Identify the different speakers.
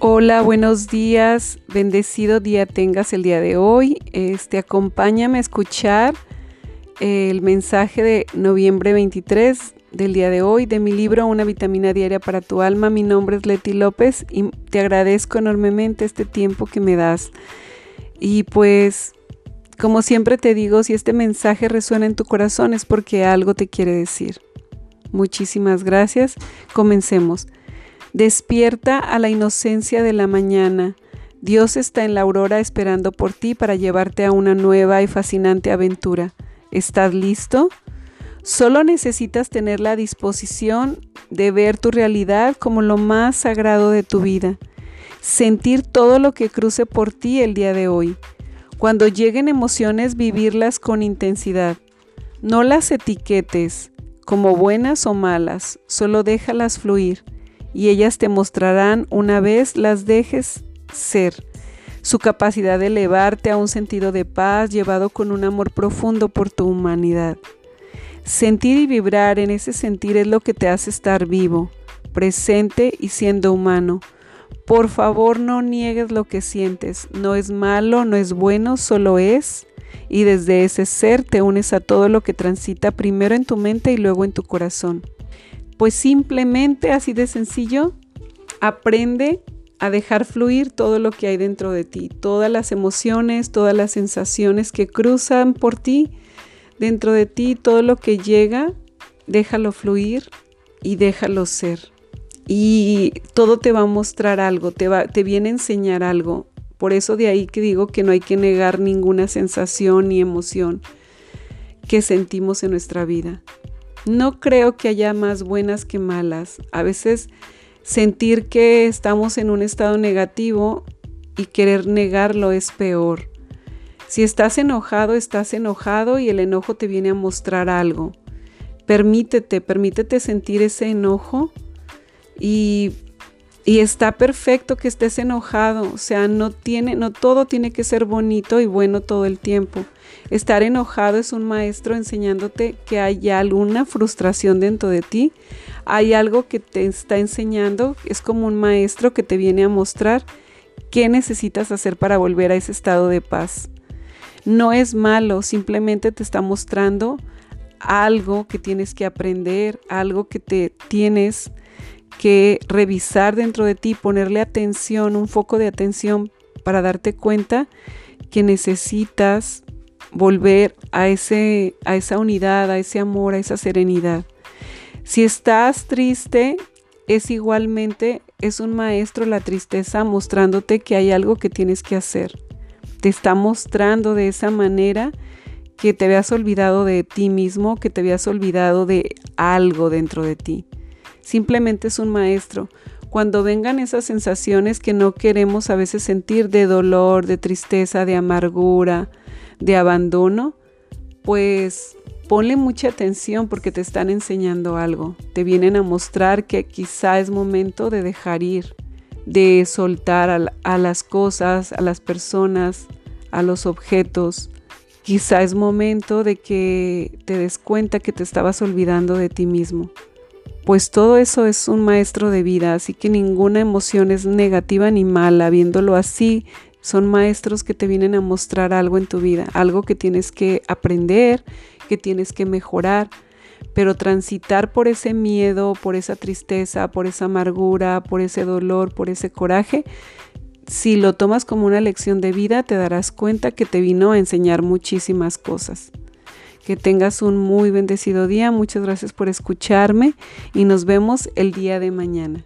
Speaker 1: Hola, buenos días. Bendecido día tengas el día de hoy. Este, acompáñame a escuchar el mensaje de noviembre 23 del día de hoy de mi libro Una vitamina diaria para tu alma. Mi nombre es Leti López y te agradezco enormemente este tiempo que me das. Y pues, como siempre te digo, si este mensaje resuena en tu corazón es porque algo te quiere decir. Muchísimas gracias. Comencemos. Despierta a la inocencia de la mañana. Dios está en la aurora esperando por ti para llevarte a una nueva y fascinante aventura. ¿Estás listo? Solo necesitas tener la disposición de ver tu realidad como lo más sagrado de tu vida. Sentir todo lo que cruce por ti el día de hoy. Cuando lleguen emociones, vivirlas con intensidad. No las etiquetes como buenas o malas, solo déjalas fluir y ellas te mostrarán una vez las dejes ser. Su capacidad de elevarte a un sentido de paz llevado con un amor profundo por tu humanidad. Sentir y vibrar en ese sentir es lo que te hace estar vivo, presente y siendo humano. Por favor no niegues lo que sientes, no es malo, no es bueno, solo es. Y desde ese ser te unes a todo lo que transita primero en tu mente y luego en tu corazón. Pues simplemente, así de sencillo, aprende a dejar fluir todo lo que hay dentro de ti, todas las emociones, todas las sensaciones que cruzan por ti, dentro de ti, todo lo que llega, déjalo fluir y déjalo ser. Y todo te va a mostrar algo, te, va, te viene a enseñar algo. Por eso de ahí que digo que no hay que negar ninguna sensación ni emoción que sentimos en nuestra vida. No creo que haya más buenas que malas. A veces sentir que estamos en un estado negativo y querer negarlo es peor. Si estás enojado, estás enojado y el enojo te viene a mostrar algo. Permítete, permítete sentir ese enojo y, y está perfecto que estés enojado. O sea, no tiene, no todo tiene que ser bonito y bueno todo el tiempo. Estar enojado es un maestro enseñándote que hay alguna frustración dentro de ti, hay algo que te está enseñando, es como un maestro que te viene a mostrar qué necesitas hacer para volver a ese estado de paz. No es malo, simplemente te está mostrando algo que tienes que aprender, algo que te tienes que revisar dentro de ti, ponerle atención, un foco de atención para darte cuenta que necesitas volver a, ese, a esa unidad, a ese amor, a esa serenidad. Si estás triste, es igualmente, es un maestro la tristeza mostrándote que hay algo que tienes que hacer. Te está mostrando de esa manera que te habías olvidado de ti mismo, que te habías olvidado de algo dentro de ti. Simplemente es un maestro. Cuando vengan esas sensaciones que no queremos a veces sentir de dolor, de tristeza, de amargura, de abandono, pues ponle mucha atención porque te están enseñando algo. Te vienen a mostrar que quizá es momento de dejar ir, de soltar a, las cosas, a las personas, a los objetos. Quizá es momento de que te des cuenta que te estabas olvidando de ti mismo. Pues todo eso es un maestro de vida, así que ninguna emoción es negativa ni mala. Viéndolo así, son maestros que te vienen a mostrar algo en tu vida, algo que tienes que aprender, que tienes que mejorar, pero transitar por ese miedo, por esa tristeza, por esa amargura, por ese dolor, por ese coraje, si lo tomas como una lección de vida, te darás cuenta que te vino a enseñar muchísimas cosas. Que tengas un muy bendecido día. Muchas gracias por escucharme y nos vemos el día de mañana.